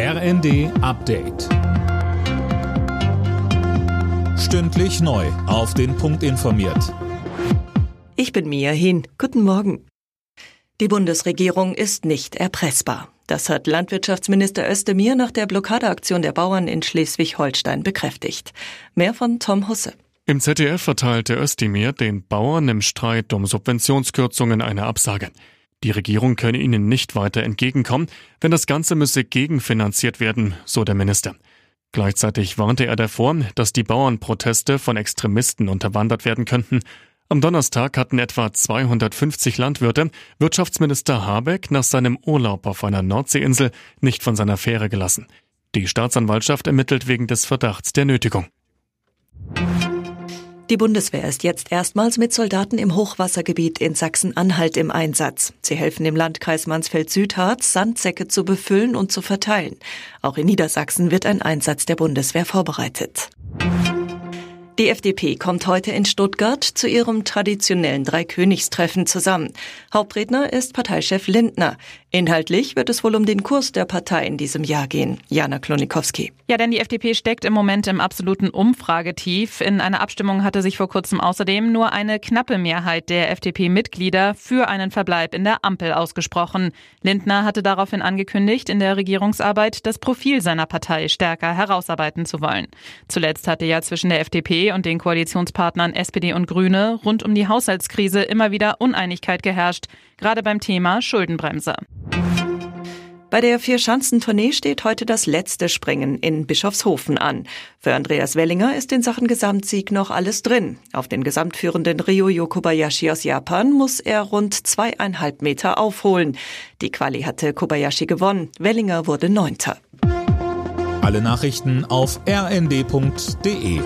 RND Update. Stündlich neu. Auf den Punkt informiert. Ich bin Mia Hin. Guten Morgen. Die Bundesregierung ist nicht erpressbar. Das hat Landwirtschaftsminister Özdemir nach der Blockadeaktion der Bauern in Schleswig-Holstein bekräftigt. Mehr von Tom Husse. Im ZDF verteilte Özdemir den Bauern im Streit um Subventionskürzungen eine Absage. Die Regierung könne ihnen nicht weiter entgegenkommen, denn das Ganze müsse gegenfinanziert werden, so der Minister. Gleichzeitig warnte er davor, dass die Bauernproteste von Extremisten unterwandert werden könnten. Am Donnerstag hatten etwa 250 Landwirte Wirtschaftsminister Habeck nach seinem Urlaub auf einer Nordseeinsel nicht von seiner Fähre gelassen. Die Staatsanwaltschaft ermittelt wegen des Verdachts der Nötigung. Die Bundeswehr ist jetzt erstmals mit Soldaten im Hochwassergebiet in Sachsen-Anhalt im Einsatz. Sie helfen im Landkreis Mansfeld-Südharz, Sandsäcke zu befüllen und zu verteilen. Auch in Niedersachsen wird ein Einsatz der Bundeswehr vorbereitet. Die FDP kommt heute in Stuttgart zu ihrem traditionellen Dreikönigstreffen zusammen. Hauptredner ist Parteichef Lindner. Inhaltlich wird es wohl um den Kurs der Partei in diesem Jahr gehen. Jana Klonikowski. Ja, denn die FDP steckt im Moment im absoluten Umfragetief. In einer Abstimmung hatte sich vor kurzem außerdem nur eine knappe Mehrheit der FDP-Mitglieder für einen Verbleib in der Ampel ausgesprochen. Lindner hatte daraufhin angekündigt, in der Regierungsarbeit das Profil seiner Partei stärker herausarbeiten zu wollen. Zuletzt hatte ja zwischen der FDP und den Koalitionspartnern SPD und Grüne rund um die Haushaltskrise immer wieder Uneinigkeit geherrscht, gerade beim Thema Schuldenbremse. Bei der Vierschanzentournee steht heute das letzte Springen in Bischofshofen an. Für Andreas Wellinger ist in Sachen Gesamtsieg noch alles drin. Auf den gesamtführenden Ryo Kobayashi aus Japan muss er rund zweieinhalb Meter aufholen. Die Quali hatte Kobayashi gewonnen. Wellinger wurde Neunter. Alle Nachrichten auf rnd.de